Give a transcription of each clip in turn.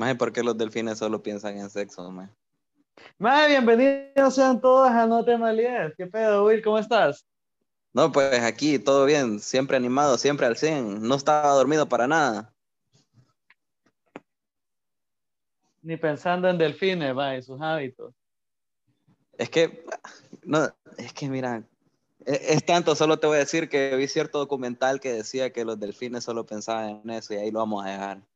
Más ¿por qué los delfines solo piensan en sexo, más? Más bienvenidos sean todos a No Te Malíes. ¿Qué pedo, Will? ¿Cómo estás? No, pues aquí todo bien, siempre animado, siempre al 100. No estaba dormido para nada. Ni pensando en delfines, va, y sus hábitos. Es que, no, es que mira, es, es, tanto, solo te voy a decir que vi cierto documental que decía que los delfines solo pensaban en eso y ahí lo vamos a dejar.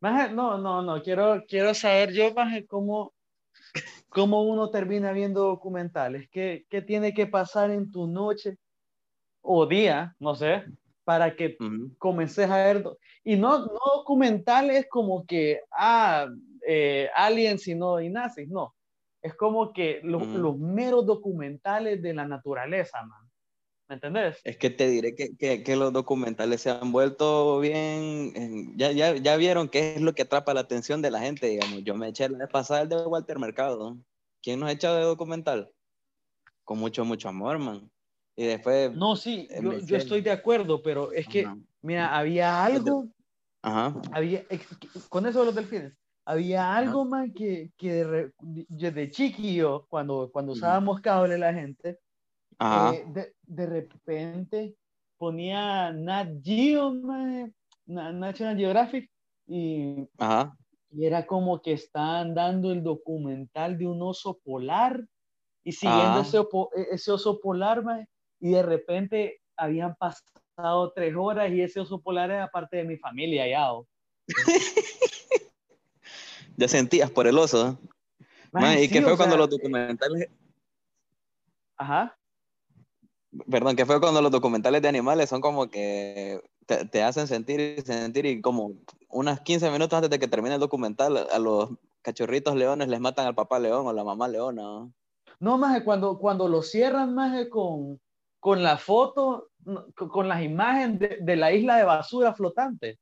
Maje, no, no, no, quiero, quiero saber yo, Maje, cómo, cómo uno termina viendo documentales. ¿Qué, ¿Qué tiene que pasar en tu noche o día, no sé, para que uh -huh. comences a ver? Y no, no documentales como que, ah, eh, aliens y no, y nazis, no. Es como que lo, uh -huh. los meros documentales de la naturaleza, man. ¿Me entendés? Es que te diré que, que, que, los documentales se han vuelto bien. Ya, ya, ya vieron qué es lo que atrapa la atención de la gente, digamos. Yo me eché la vez pasada el de Walter Mercado. ¿Quién nos ha echado de documental? Con mucho, mucho amor, man. Y después. No, sí, yo, yo estoy de acuerdo, pero es que, Ajá. mira, había algo. Ajá. Había, con eso de los delfines. Había algo, Ajá. man, que, que de, de chiquillo, cuando, cuando usábamos cable la gente eh, de, de, repente ponía Nat Geo, man, National Geographic, y, Ajá. y, era como que estaban dando el documental de un oso polar y siguiendo ese, e, ese, oso polar, man, y de repente habían pasado tres horas y ese oso polar era parte de mi familia ya. ya sentías por el oso. Man, ¿Y sí, qué fue cuando sea, los documentales... Ajá perdón, que fue cuando los documentales de animales son como que te, te, hacen sentir y sentir y como unas 15 minutos antes de que termine el documental a los cachorritos leones les matan al papá león o la mamá leona. ¿no? Más cuando, cuando lo cierran más con, con la foto, con las imágenes de, de, la isla de basura flotante.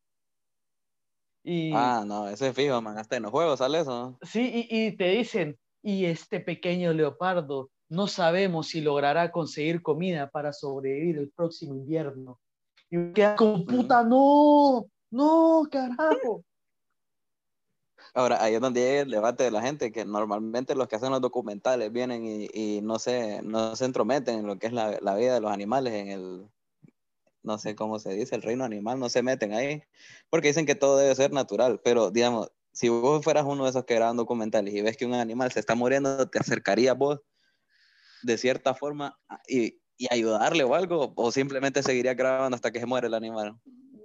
Y, ah, no, ese es fijo, man, hasta en los juegos sale eso. Sí, y, y te dicen, y este pequeño leopardo no sabemos si logrará conseguir comida para sobrevivir el próximo invierno. Y queda como, puta, no, no, carajo. Ahora, ahí es donde llega el debate de la gente, que normalmente los que hacen los documentales vienen y, y no, se, no se entrometen en lo que es la, la, vida de los animales, en el, no sé cómo se dice, el reino animal, no se meten ahí, porque dicen que todo debe ser natural, pero digamos, si vos fueras uno de esos que graban documentales y ves que un animal se está muriendo, te acercarías vos de cierta forma y, y, ayudarle o algo, o simplemente seguiría grabando hasta que se muere el animal?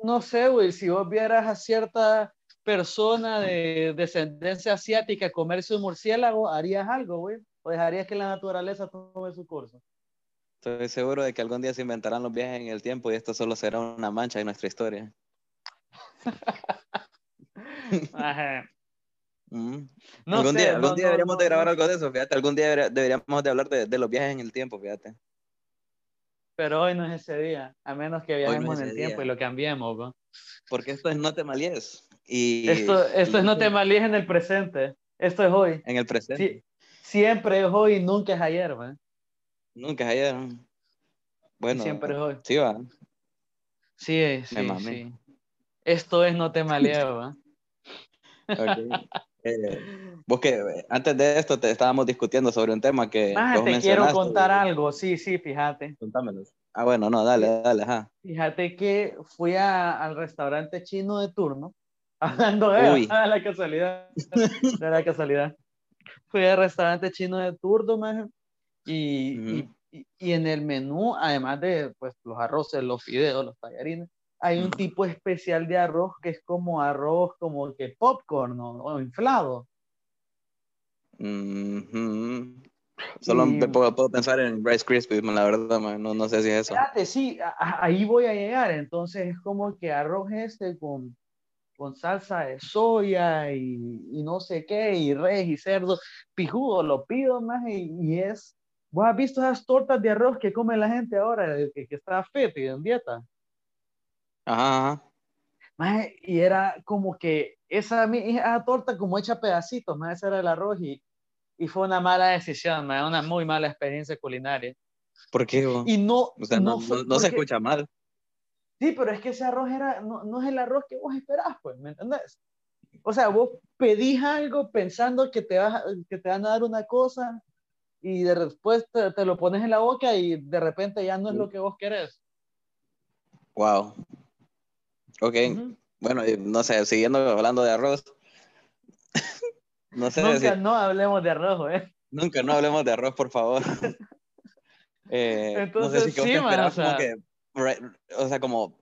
No sé, güey, si vos vieras a cierta persona de descendencia asiática comerse un murciélago, ¿harías algo, güey? ¿O dejarías que la naturaleza tome su curso? Estoy seguro de que algún día se inventarán los viajes en el tiempo y esto solo será una mancha en nuestra historia. Ajá. Mm. No algún sé, día, algún no, día deberíamos de grabar algo de eso, fíjate. Algún día deberíamos de hablar de, de, los viajes en el tiempo, fíjate. Pero hoy no es ese día, a menos que viajemos en el día. tiempo y lo cambiemos, ¿no? Porque esto es no te malies. Y, esto esto y, es no te malies en el presente. Esto es hoy. En el presente. Sí, siempre es hoy, nunca es ayer, ¿va? Nunca es ayer. Bueno. Siempre es hoy. Sí, va. Sí, sí, sí. Esto es no te malies, ¿va? okay. Eh, vos que antes de esto te estábamos discutiendo sobre un tema que. Ah, te quiero contar algo, sí, sí, fíjate. Contámelo. Ah, bueno, no, dale, dale, ajá. Fíjate que fui a, al restaurante chino de turno, hablando de Uy. a la casualidad, de la casualidad. Fui al restaurante chino de turno, man, y, y, y, en el menú, además de pues, los arroces, los fideos, los tallarines, hay un tipo especial de arroz que es como arroz como que popcorn o, o inflado. Mm -hmm. Solo y, puedo, puedo, pensar en Rice Krispies, la verdad, man. No, no, sé si es eso. Espérate, sí, a, ahí voy a llegar. Entonces es como que arroz este con, con salsa de soya y, y, no sé qué, y res y cerdo. Pijudo, lo pido más y, y, es... ¿Vos has visto esas tortas de arroz que come la gente ahora, que, que está fit y en dieta? Ajá. Más, y era como que esa, esa torta como hecha pedacitos, más ese era el arroz y, y fue una mala decisión, más, una muy mala experiencia culinaria. ¿Por qué? Y no, o sea, no, no, no, no se escucha mal. Sí, pero es que ese arroz era, no, no es el arroz que vos esperás, pues, ¿me entendés? O sea, vos pedís algo pensando que te, vas, que te van a dar una cosa y de después te, te, lo pones en la boca y de repente ya no es lo que vos querés. Wow. Ok. Uh -huh. Bueno, no sé, siguiendo hablando de arroz. no sé. Nunca no hablemos de arroz, ¿eh? Nunca no hablemos de arroz, por favor. eh, Entonces, no sé si sí, man, o, sea... como que, o sea, como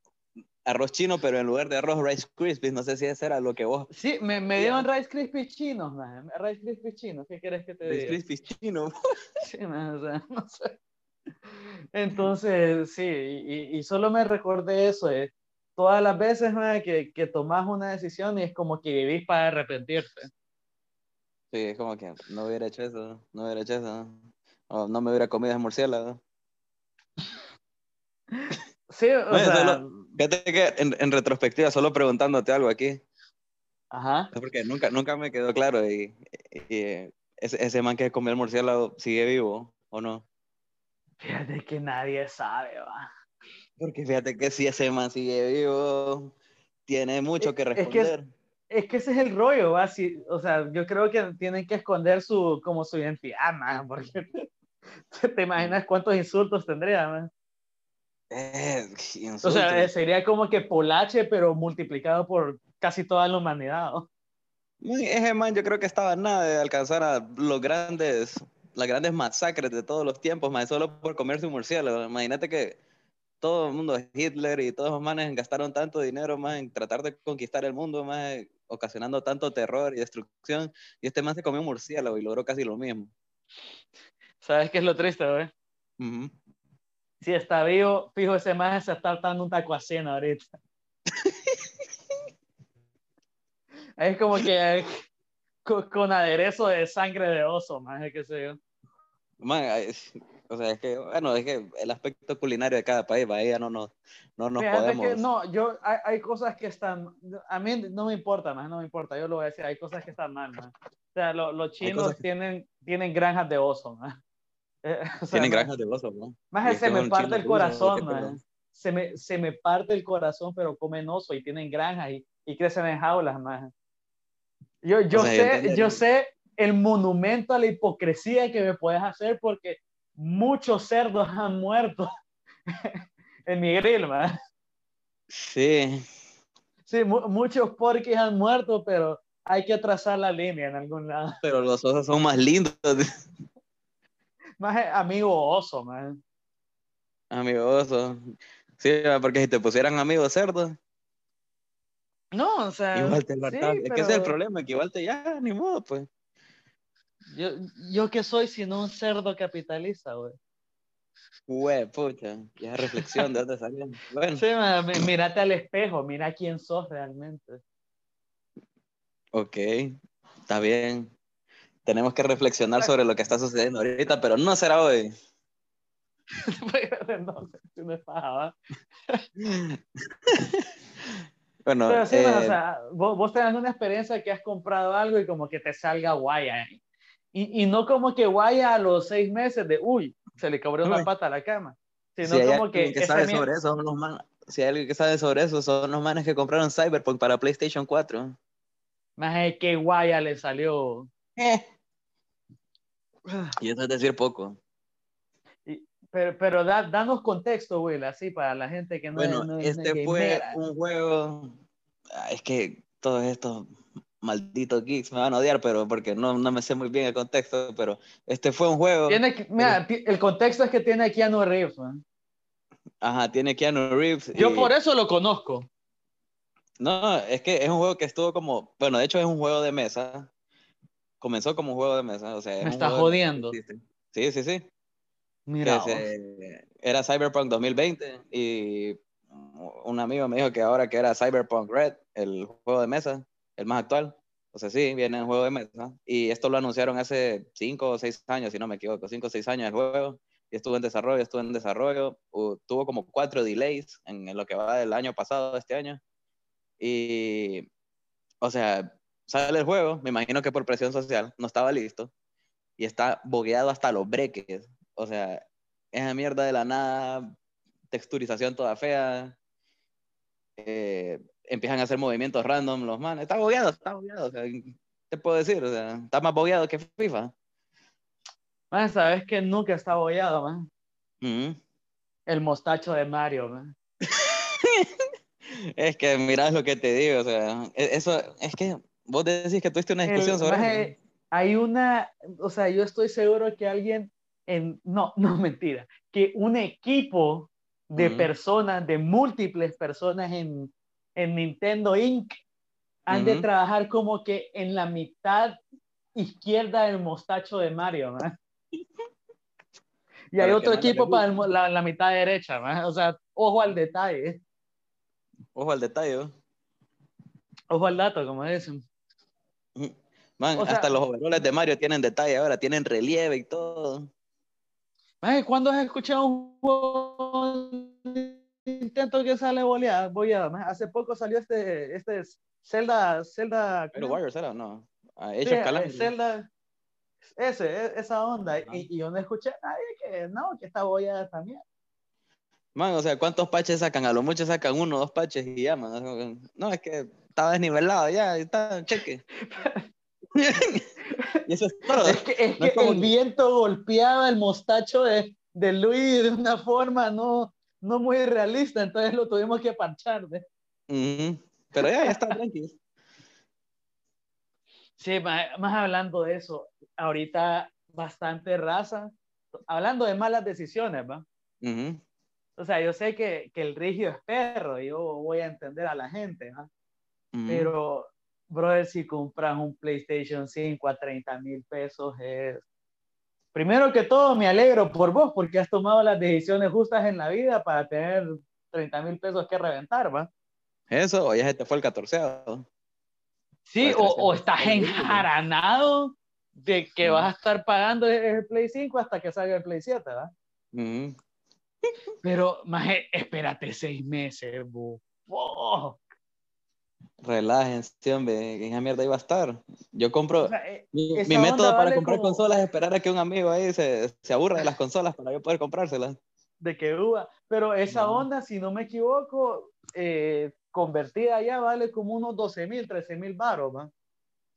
arroz chino, pero en lugar de arroz Rice Krispies, no sé si ese era lo que vos... Sí, me, me dieron Rice Krispies chinos, man. Rice Krispies chinos, ¿qué quieres que te diga? Rice Krispies chinos. sí, man, o sea, no sé. Entonces, sí, y, y solo me recordé eso, eh. Todas las veces man, que, que tomas una decisión y es como que vivís para arrepentirte. Sí, es como que no hubiera hecho eso, no hubiera hecho eso, o no me hubiera comido ese murciélago. Sí, o sea... Solo, fíjate que en, en, retrospectiva, solo preguntándote algo aquí. Ajá. Porque nunca, nunca me quedó claro y, y ese, ese, man que comió el murciélago sigue vivo o no. Fíjate que nadie sabe, va. Porque fíjate que si ese man sigue vivo, tiene mucho que responder. Es que, es que ese es el rollo, va. Si, o sea, yo creo que tienen que esconder su, como su identidad, man, porque te imaginas cuántos insultos tendría, man. Eh, o sea, sería como que Polache, pero multiplicado por casi toda la humanidad. ¿no? Ese man yo creo que estaba nada de alcanzar a los grandes, las grandes masacres de todos los tiempos, más solo por comerse un murciélago. Imagínate que todo el mundo, Hitler y todos los manes gastaron tanto dinero más en tratar de conquistar el mundo, más ocasionando tanto terror y destrucción, y este man se comió un murciélago y logró casi lo mismo. ¿Sabes qué es lo triste, güey? Uh -huh si está vivo, fijo, ese más se está dando un taco a cena ahorita. es como que con, con, aderezo de sangre de oso, más qué sé yo. Man, o sea, es que, bueno, es que el aspecto culinario de cada país, ahí ya no nos, no nos podemos... Que no, yo, hay, hay, cosas que están, a mí no me importa, más no me importa, yo lo voy a decir, hay cosas que están mal, man. O sea, lo, los chinos que... tienen, tienen granjas de oso, man. Eh, o sea, Tienen granjas de oso, ¿no? Más se me parte el corazón, man. Se me, se me parte el corazón, pero comen oso y tienen granjas y, y crecen en jaulas, más. Yo, yo, o sea, sé, yo sé el monumento a la hipocresía que me puedes hacer porque muchos cerdos han muerto en mi grill, man. Sí. Sí, mu muchos porquis han muerto, pero hay que trazar la línea en algún lado. Pero los osos son más lindos. más amigo oso, man. Amigo oso. Sí, porque si te pusieran amigo cerdo. No, o sea. Igual te sí, Es pero... que ese es el problema, que igual te ya, ni modo, pues. Yo, yo que soy sino un cerdo capitalista, güey. Güey, pucha, ya reflexión de dónde salió. Bueno. Sí, man, mírate al espejo, mira quién sos realmente. Ok, está bien tenemos que reflexionar sobre lo que está sucediendo ahorita, pero no será hoy. no, paja, bueno, pero sí, eh... o sea, vos, vos tenés una experiencia que has comprado algo y como que te salga guaya. ¿eh? Y, y no como que guaya a los seis meses de, uy, se le cabró una pata a la cama. Sino si como que... que sabe sobre eso, son los man... si hay alguien que sabe sobre eso, son los manes que compraron Cyberpunk para PlayStation 4. Más es que guaya le salió. Eh. Y eso es decir poco. Y, pero pero da, danos contexto, Will, así para la gente que no Bueno, no, este no fue un juego. Es que todos estos malditos geeks me van a odiar, pero porque no, no me sé muy bien el contexto, pero este fue un juego. Tiene que, mira, el contexto es que tiene a Keanu Reeves, man. Ajá, tiene Keanu Reeves. Yo y... por eso lo conozco. No, es que es un juego que estuvo como, bueno, de hecho es un juego de mesa, comenzó como un juego de mesa. O sea, Me está jodiendo. Sí, sí, sí. Mira. Se, era Cyberpunk 2020 y un amigo me dijo que ahora que era Cyberpunk Red, el juego de mesa, el más actual. O sea, sí, viene en juego de mesa. Y esto lo anunciaron hace 5 o 6 años, si no me equivoco, 5 o 6 años el juego. Y estuvo en desarrollo, estuvo en desarrollo. Uh, tuvo como cuatro delays en lo que va del año pasado, este año. Y, o sea, sale el juego, me imagino que por presión social, no estaba listo, y está bogueado hasta los breques. O sea, esa mierda de la nada, texturización toda fea, eh, empiezan a hacer movimientos random los manes. Está bogueado, está bogueado. O sea, ¿Qué puedo decir? O sea, está más bogueado que FIFA. Man, sabes que nunca está bogueado, man. El mostacho de Mario, man. es que mirás lo que te digo, o sea, e, eso es que vos decís que tuviste una discusión sobre eso. Hay una, o sea, yo estoy seguro que alguien en, no, no mentira, que un equipo de personas, de múltiples personas en, en Nintendo Inc. han de trabajar como que en la mitad izquierda del mostacho de Mario, ¿no? Y hay otro equipo para la, la, mitad derecha, ¿no? o sea, ojo al detalle. Ojo al detalle. Ojo al dato, como dicen. Man, hasta los overoles de Mario tienen detalle ahora, tienen relieve y todo. Man, ¿Cuándo has escuchado un juego intento que sale boleada? Hace poco salió este, este Zelda, Zelda. Pero Warriors era, no. Ah, sí, eh, Zelda, ese, e, esa onda. Y, yo no escuché a nadie que no, que está boleada también. Man, o sea, ¿cuántos patches sacan? A lo mucho sacan uno dos patches y ya, man. No, es que estaba desnivelado, ya, está, cheque. y eso es todo. Es que, es que el viento golpeaba el mostacho de, de Luis de una forma no, no muy realista, entonces lo tuvimos que parchar. Pero ya, ya está tranquilo. Sí, más, hablando de eso, ahorita bastante raza, hablando de malas decisiones, ¿va? O sea, yo sé que, que, el rígido es perro, yo voy a entender a la gente, ¿va? Pero, brother, si compras un PlayStation 5 a 30 mil pesos, es primero que todo me alegro por vos porque has tomado las decisiones justas en la vida para tener 30 mil pesos que reventar, ¿va? Eso, o ya se te fue el 14. Sí, o, o, estás enjaranado de que vas a estar pagando el Play 5 hasta que salga el Play 7, ¿va? Pero, más espérate seis meses, bo. Relájense, hombre, esa mierda iba a estar. Yo compro. Eh, mi, método para comprar consolas es esperar a que un amigo ahí se, se, aburra de las consolas para yo poder comprárselas. De que uva. Pero esa onda, si no me equivoco, eh, convertida ya vale como unos 12 mil, 13 mil baros.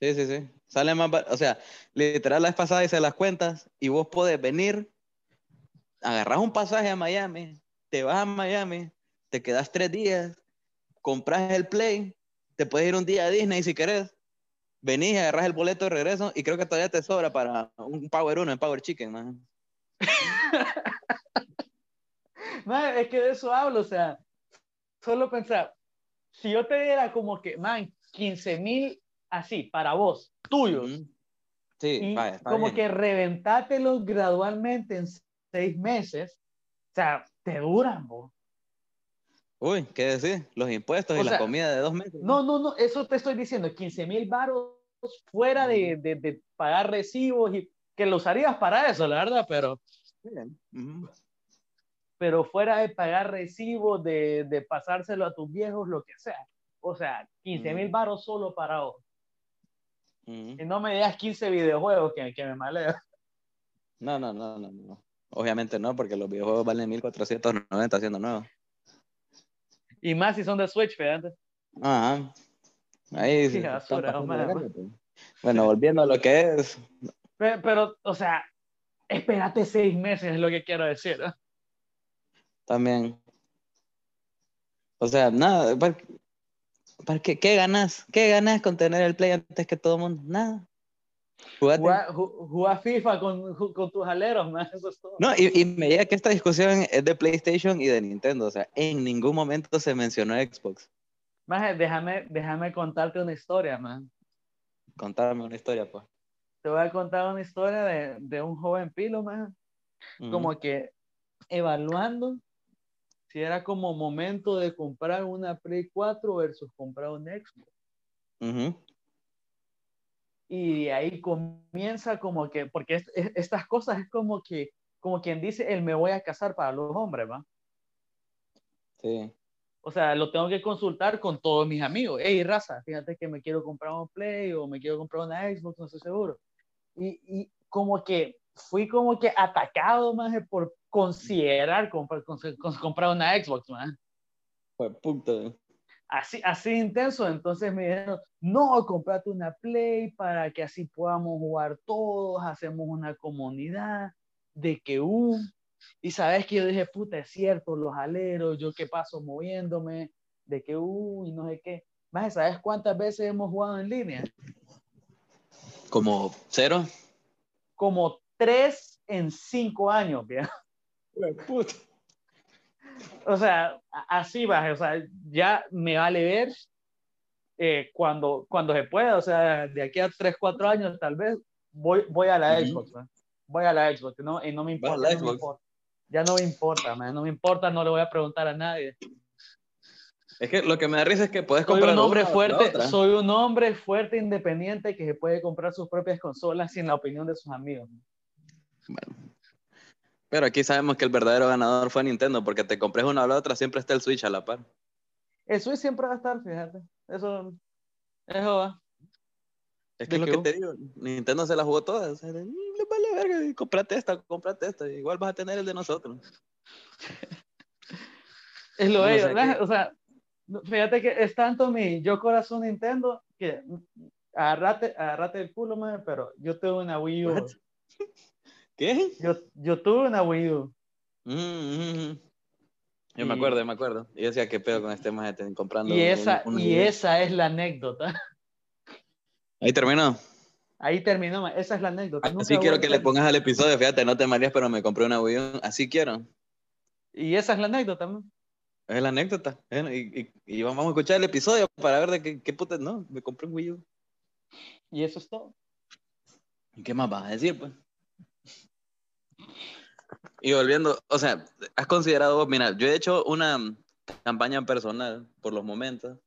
Sí, sí, sí. Sale más. O sea, literal, la vez pasada hice las cuentas y vos podés venir, agarras un pasaje a Miami, te vas a Miami, te quedas tres días, compras el Play te puedes ir un día a Disney si querés. Venís, agarras el boleto de regreso y creo que todavía te sobra para un Power 1 en Power Chicken, man. es que de eso hablo, o sea, solo pensar, si yo te diera como que, man, 15 mil así, para vos, tuyos. Sí, como que reventátelos gradualmente en seis meses, o sea, te duran, vos. Uy, ¿qué decir? Los impuestos y la comida de dos meses. No, no, no, eso te estoy diciendo, 15 mil baros fuera de, de, pagar recibos y que lo usarías para eso, la verdad, pero... Pero fuera de pagar recibos, de, de, pasárselo a tus viejos, lo que sea. O sea, 15 mil baros solo para vos. Y no me digas 15 videojuegos que, que me maleo. No, no, no, no, no. Obviamente no, porque los videojuegos valen 1490 siendo nuevos. Y más si son de Switch, fíjate. Ajá. Ahí sí, Bueno, volviendo a lo que es. Pero, o sea, espérate seis meses, es lo que quiero decir. También. O sea, nada, ¿para, qué, qué, ganas? ¿Qué ganas con tener el play antes que todo el mundo? Nada. Jugar FIFA con, con, tus aleros, man. eso es todo. No, y, y, me llega que esta discusión es de PlayStation y de Nintendo, o sea, en ningún momento se mencionó Xbox. Maje, déjame, déjame contarte una historia, man. Contame una historia, pues. Te voy a contar una historia de, de un joven pilo, man. Como que evaluando si era como momento de comprar una Play 4 versus comprar un Xbox. Uh y ahí comienza como que, porque estas cosas es como que, como quien dice, el me voy a casar para los hombres, ¿va? Sí. O sea, lo tengo que consultar con todos mis amigos. Hey, raza, fíjate que me quiero comprar un Play o me quiero comprar una Xbox, no estoy seguro. Y, y como que fui como que atacado más por considerar comprar, comprar una Xbox, más. Pues punto. Así, así intenso. Entonces me dijeron, no, comprate una Play para que así podamos jugar todos, hacemos una comunidad de que un... Uh, y sabes que yo dije, puta, es cierto, los aleros, yo qué paso moviéndome, de que, uh, y no sé qué. Más, ¿sabes cuántas veces hemos jugado en línea? Como cero. Como tres en cinco años, ¿bien? Puta. O sea, así va, o sea, ya me vale ver eh, cuando, cuando se pueda, o sea, de aquí a tres, cuatro años tal vez, voy, voy a la Xbox, voy a la Xbox, ¿no? y no me importa. No me importa ya no me importa, no me importa, no le voy a preguntar a nadie. Es que lo que me da risa es que puedes comprar. Soy un hombre fuerte, soy un hombre fuerte, independiente, que se puede comprar sus propias consolas sin la opinión de sus amigos. Bueno. Pero aquí sabemos que el verdadero ganador fue Nintendo, porque te compres una o la otra, siempre está el Switch a la par. El Switch siempre va a estar, fíjate. Eso, eso va. Es que lo que te digo, Nintendo se la jugó toda. O sea, le vale verga, comprate esta, comprate esta. Igual vas a tener el de nosotros. es lo de ellos. O sea, fíjate que es tanto mi yo corazón Nintendo que agarrate, agarrate el culo, man, pero yo tuve una Wii U. ¿Qué? Yo, yo tuve una Wii U. Mm, mm, mm. Yo me acuerdo, me acuerdo. Y decía, ¿qué pedo con este más comprando? Y esa, y esa es la anécdota. Ahí terminó. Ahí terminó, esa es la anécdota. Así quiero que le pongas al episodio, fíjate, no te marías, pero me compré una Wii U. Así quiero. Y esa es la anécdota, ¿no? Es la anécdota. Y, vamos a escuchar el episodio para ver de qué, qué puta. No, me compré un Wii U. Y eso es todo. ¿Y qué más vas a decir, pues? Y volviendo, o sea, has considerado, mira, yo he hecho una campaña personal por los momentos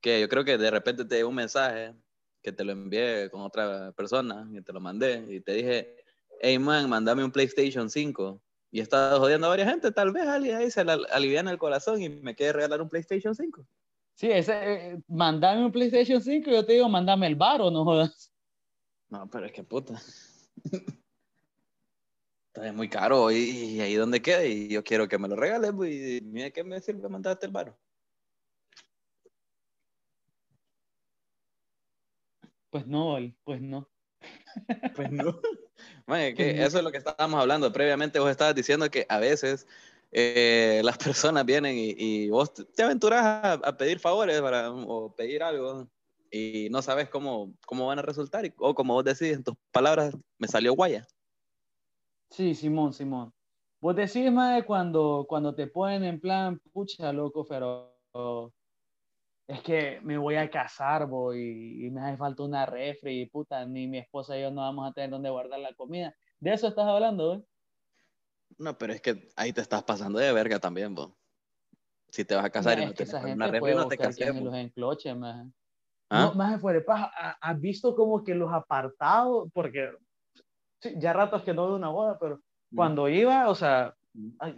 que yo creo que de repente te dio un mensaje que te lo envié con otra persona y te lo mandé y te dije, hey man, mandame un PlayStation 5. Y he estado jodiendo a varias gente, tal vez alguien ahí se aliviana el corazón y me quiere regalar un PlayStation 5. Sí, ese, eh, mandame un PlayStation 5 y yo te digo, mandame el bar o no jodas. No, pero es que puta. Está muy caro y, ahí donde queda y yo quiero que me lo regales pues, y mira qué me sirve mandarte el bar. Pues no, pues no. Pues no. que eso es lo que estábamos hablando. Previamente vos estabas diciendo que a veces eh, las personas vienen y, vos te aventuras a, pedir favores para, o pedir algo y no sabes cómo, cómo van a resultar. o como vos decís en tus palabras, me salió guaya. Sí, Simón, Simón. Vos decís, más cuando, cuando te ponen en plan, pucha, loco, pero es que me voy a casar, voy, y me hace falta una refri, y puta, ni mi esposa y yo no vamos a tener donde guardar la comida. ¿De eso estás hablando, güey? No, pero es que ahí te estás pasando de verga también, vos. Si te vas a casar y no tienes una refri, no te cases. los encloches, más. ¿Ah? No, más fuera paja, ¿has visto como que los apartados? Porque sí, ya ratos que no veo una boda, pero mm. cuando iba, o sea, mm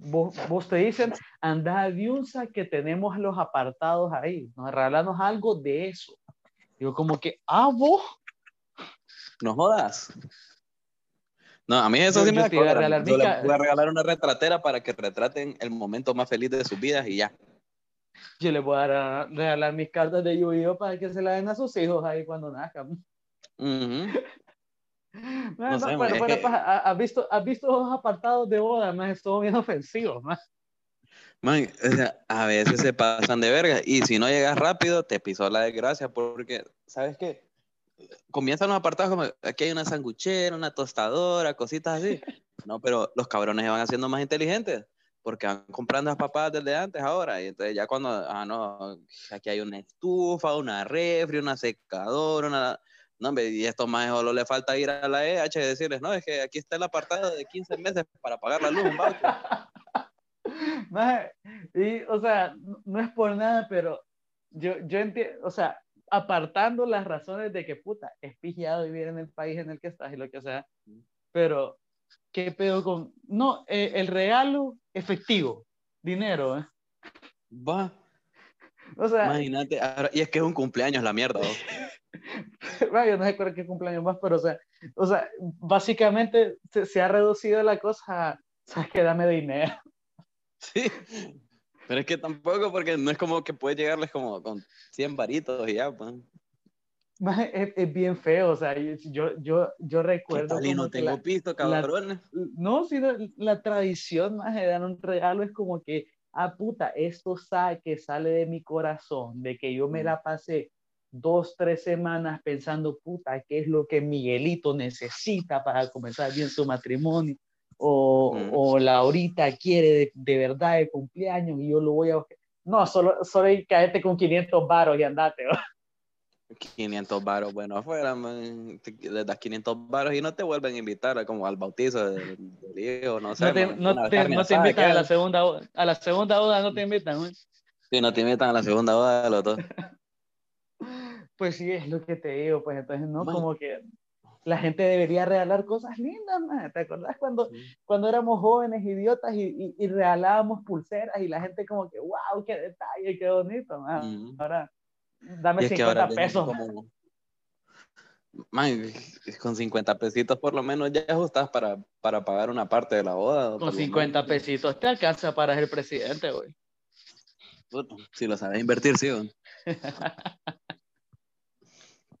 vos, te dicen, anda a Diunsa que tenemos los apartados ahí, nos regalanos algo de eso. Digo, como que, ah, vos. No jodas. No, a mí eso sí me voy a regalar, voy a regalar una retratera para que retraten el momento más feliz de sus vidas y ya. Yo les voy a regalar mis cartas de yu para que se las den a sus hijos ahí cuando nazcan. No, ¿has, visto, ¿Has visto los apartados de boda? Más estuvo bien ofensivo, más. Man, a veces se pasan de verga y si no llegas rápido te pisó la desgracia porque, ¿sabes qué? Comienzan los apartados como aquí hay una sanguchera, una tostadora, cositas así. No, pero los cabrones se van haciendo más inteligentes porque van comprando las papadas desde antes ahora y entonces ya cuando, ah no, aquí hay una estufa, una refri, una secadora, una no, hombre, y esto más solo le falta ir a la EH y decirles, no, es que aquí está el apartado de 15 meses para pagar la luz, un y, o sea, no es por nada, pero yo, yo entiendo, o sea, apartando las razones de que, puta, es pijado vivir en el país en el que estás y lo que sea, pero, ¿qué pedo con...? No, eh, el regalo efectivo, dinero, ¿eh? Va. O sea... Imagínate, y es que es un cumpleaños la mierda, yo no sé cuál qué cumpleaños más, pero o sea, o sea básicamente se, ha reducido la cosa a, ¿sabes qué? Dame dinero. Sí. Pero es que tampoco, porque no es como que puedes llegarles como con 100 varitos y ya, pues. Es, es, bien feo, o sea, yo, yo, yo recuerdo. ¿Qué tal y no tengo la, pisto, cabrones? no, sino la tradición más de dar un regalo es como que, ah, puta, esto sabe que sale de mi corazón, de que yo me la pasé dos, tres semanas pensando, puta, ¿qué es lo que Miguelito necesita para comenzar bien su matrimonio? O, mm. o Laurita quiere de, de, verdad de cumpleaños y yo lo voy a... No, solo, solo caerte con 500 varos y andate. 500 varos, bueno, afuera, le das 500 varos y no te vuelven a invitar como al bautizo del, hijo, no sé. No te, no te, no te invitan a la, segunda, a la segunda boda, no te invitan, ¿no? Sí, no te invitan a la segunda boda de los dos. Pues sí, es lo que te digo, pues entonces, ¿no? Como que la gente debería regalar cosas lindas, man. ¿te acordás cuando, cuando éramos jóvenes, idiotas, y, y, regalábamos pulseras y la gente como que, wow, qué detalle, qué bonito, man. Ahora, dame 50 pesos. Man, con 50 pesitos por lo menos ya ajustas para, para pagar una parte de la boda. Con 50 pesitos te alcanza para ser presidente, güey. Si lo sabes invertir, sí, güey.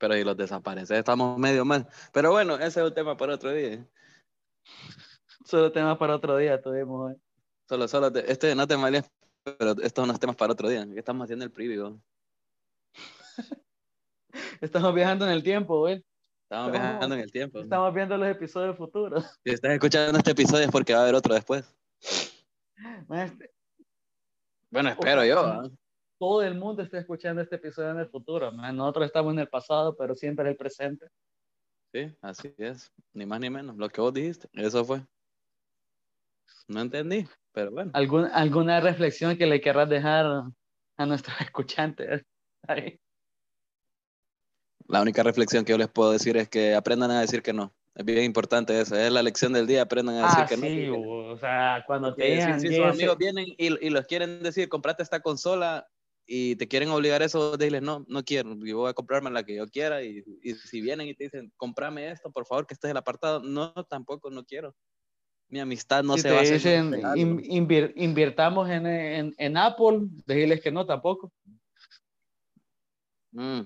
pero y los desaparece, estamos medio mal. Pero bueno, ese es un tema para otro día. Solo tema para otro día tuvimos hoy. Solo, solo, este no te malías, pero estos son unos temas para otro día. Estamos haciendo el preview. estamos viajando en el tiempo, güey. Estamos, viajando en el tiempo. Estamos viendo los episodios futuros. Si estás escuchando este episodio es porque va a haber otro después. Bueno, espero yo. ¿eh? todo el mundo está escuchando este episodio en el futuro. Nosotros estamos en el pasado, pero siempre en el presente. Sí, así es. Ni más ni menos. Lo que vos dijiste, eso fue. No entendí, pero bueno. ¿Algún, ¿Alguna reflexión que le querrás dejar a nuestros escuchantes? La única reflexión que yo les puedo decir es que aprendan a decir que no. Es bien importante eso. Es la lección del día. Aprendan a decir ah, que sí, no. O sea, cuando te si, sus amigos vienen y, y, los quieren decir, comprate esta consola, y te quieren obligar eso, diles, no, no quiero, yo voy a comprarme la que yo quiera y, y, si vienen y te dicen, comprame esto, por favor, que estés en el apartado, no, tampoco, no quiero. Mi amistad no se va a hacer. dicen, invirtamos en, en, en, Apple, decirles que no, tampoco. Mm.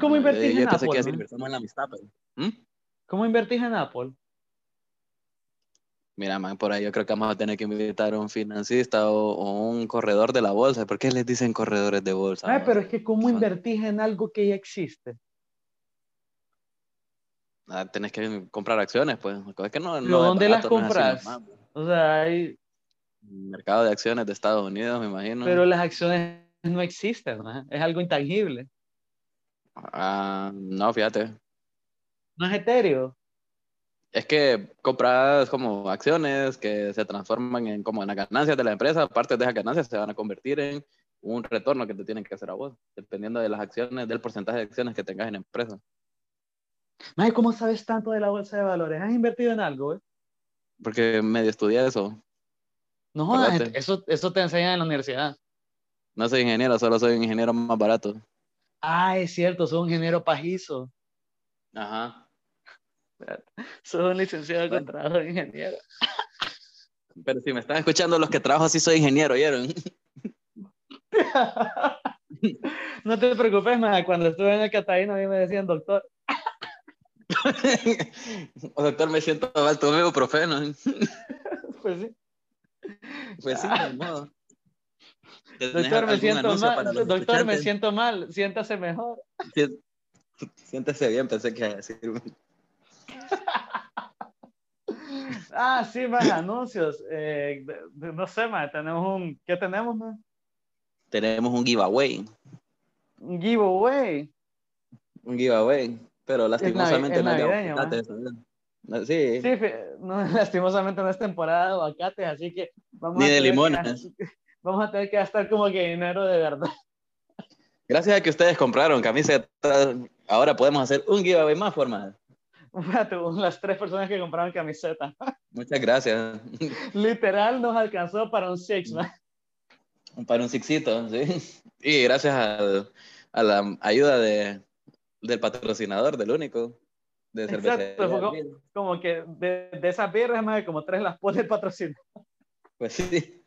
¿Cómo invertís en Apple? Invertimos en la amistad, pero, ¿Mm? ¿Cómo invertís en Apple? Mira, man, por ahí yo creo que vamos a tener que invitar a un financista o, un corredor de la bolsa. ¿Por qué les dicen corredores de bolsa? Ah, pero es que ¿cómo invertís en algo que ya existe? Ah, tenés que comprar acciones, pues. Es que no, ¿Dónde las compras? o sea, hay... Mercado de acciones de Estados Unidos, me imagino. Pero las acciones no existen, ¿no? Es algo intangible. Ah, no, fíjate. ¿No es etéreo? Es que compras como acciones que se transforman en como en las ganancias de la empresa, parte de esas ganancias se van a convertir en un retorno que te tienen que hacer a vos, dependiendo de las acciones, del porcentaje de acciones que tengas en la empresa. May, ¿cómo sabes tanto de la bolsa de valores? ¿Has invertido en algo? Eh? Porque medio estudié eso. No eso, eso te enseñan en la universidad. No soy ingeniero, solo soy un ingeniero más barato. Ah, es cierto, soy un ingeniero pajizo. Ajá. Soy un licenciado con trabajo de ingeniero. Pero si me están escuchando los que trabajo así, soy ingeniero, ¿oyeron? no te preocupes, más cuando estuve en el Catalina a mí me decían doctor. o doctor, me siento mal, tomé profeno. pues sí. Pues sí, de modo. Doctor, me siento mal. Doctor, me siento mal. Siéntase mejor. Siéntese bien, pensé que iba a decir. ah, sí, más anuncios. Eh, no sé, más tenemos un. ¿Qué tenemos, man? Tenemos un giveaway. Un giveaway. Un giveaway. Pero lastimosamente no es Sí. sí no, lastimosamente no es temporada de aguacates, así que vamos Ni de limones. Vamos a tener que gastar como que dinero de verdad. Gracias a que ustedes compraron camisetas, ahora podemos hacer un giveaway más formal. las tres personas que compraron camiseta. Muchas gracias. Literal nos alcanzó para un six, Para un sixito, sí. Y gracias a, la ayuda de, del patrocinador, del único. De Exacto, como, como, que de, de esas birras, más como tres las pone el patrocinador. Pues sí.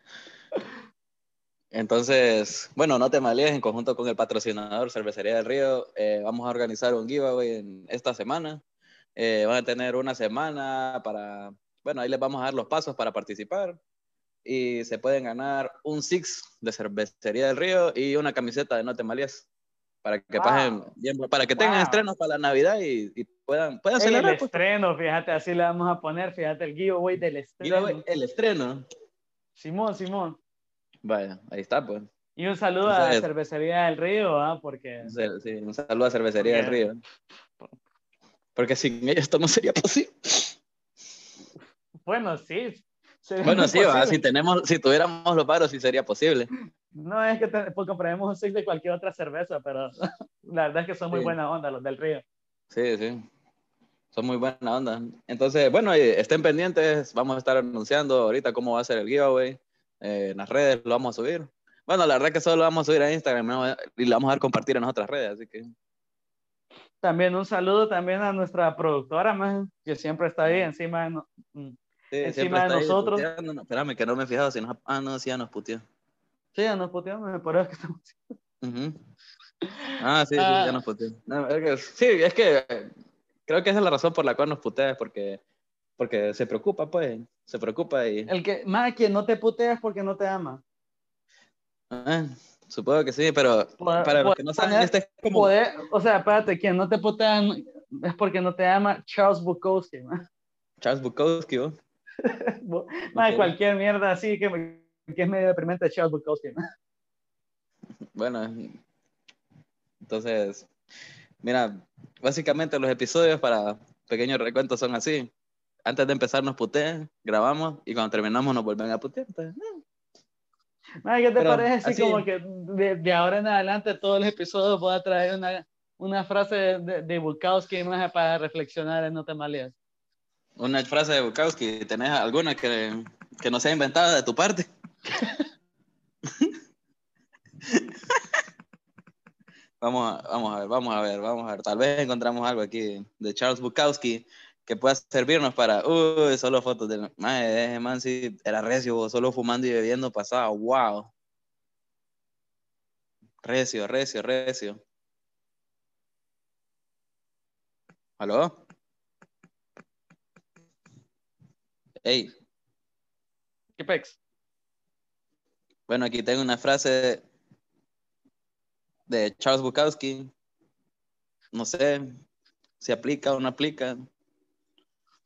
Entonces, bueno, no te malíes, en conjunto con el patrocinador Cervecería del Río, eh, vamos a organizar un giveaway en esta semana. Eh, van a tener una semana para, bueno, ahí les vamos a dar los pasos para participar y se pueden ganar un Six de Cervecería del Río y una camiseta de No te para que pasen bien, para que tengan estrenos para la Navidad y, puedan, puedan celebrar. El pues. estreno, fíjate, así le vamos a poner, fíjate, el giveaway del estreno. el estreno. Simón, Simón. Vaya, ahí está, pues. Y un saludo a la Cervecería del Río, ¿ah? Porque... Sí, un saludo a Cervecería del Río. Porque sin ellos esto no sería posible. Bueno, sí. Bueno, sí, si, tenemos, si tuviéramos los paros, sí sería posible. No es que te, pues compraremos un six de cualquier otra cerveza, pero la verdad es que son muy buena onda los del río. Sí, sí. Son muy buena onda. Entonces, bueno, estén pendientes. Vamos a estar anunciando ahorita cómo va a ser el giveaway. Eh, en las redes lo vamos a subir. Bueno, la verdad que solo lo vamos a subir a Instagram y lo vamos a dar compartir en otras redes, así que... También un saludo también a nuestra productora, más que siempre está ahí encima de, mm, encima de nosotros. espérame, que no me he fijado si nos... Ah, no, sí, ya nos puteó. Sí, ya nos puteó, me parece que estamos... Ah, sí, sí, ya ah. nos puteó. sí, es que creo que esa es la razón por la cual nos putea, porque porque se preocupa, pues, se preocupa y... El que, más quien no te puteas porque no te ama. Ah, supongo que sí, pero para los que no saben, este es como... o sea, espérate, quien no te putea es porque no te ama Charles Bukowski, Charles Bukowski, ¿no? más cualquier mierda así que, que es medio deprimente Charles Bukowski, Bueno, entonces, mira, básicamente los episodios para pequeños recuentos son así antes de empezar nos putean, grabamos y cuando terminamos nos vuelven a putear. Entonces, ¿Qué te parece así, como que de, ahora en adelante todos los episodios voy a traer una, una frase de, de Bukowski más para reflexionar en No te malías? Una frase de Bukowski, ¿tenés alguna que, que no sea inventada de tu parte? vamos, a, vamos a ver, vamos a ver, vamos a ver. Tal vez encontramos algo aquí de Charles Bukowski que pueda servirnos para, uy, solo fotos del mae, man, sí, era recio, solo fumando y bebiendo pasaba, wow. Recio, recio, recio. ¿Aló? Hey. ¿Qué pex? Bueno, aquí tengo una frase de Charles Bukowski. No sé si aplica o no aplica.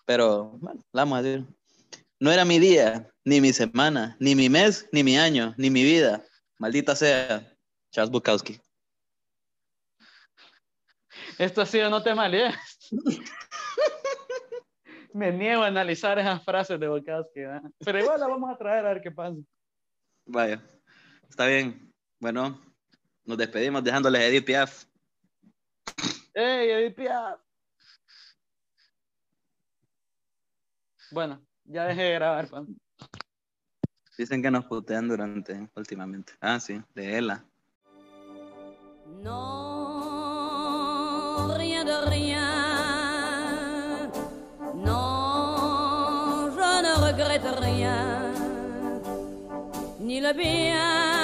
Pero, bueno, vamos a decir. No era mi día, ni mi semana, ni mi mes, ni mi año, ni mi vida. Maldita sea. Charles Bukowski. Esto ha sido No te malees. Me niego a analizar esas frases de Bukowski. Pero igual la vamos a traer a ver qué pasa. Vaya. Está bien. Bueno, nos despedimos dejándoles a Edith Piaf. ¡Ey, Edith Piaf! Bueno, ya dejé de grabar, Dicen que nos putean durante, últimamente. Ah, sí, de Ella. No, rien de rien. No, je ne regrette rien. Ni le bien.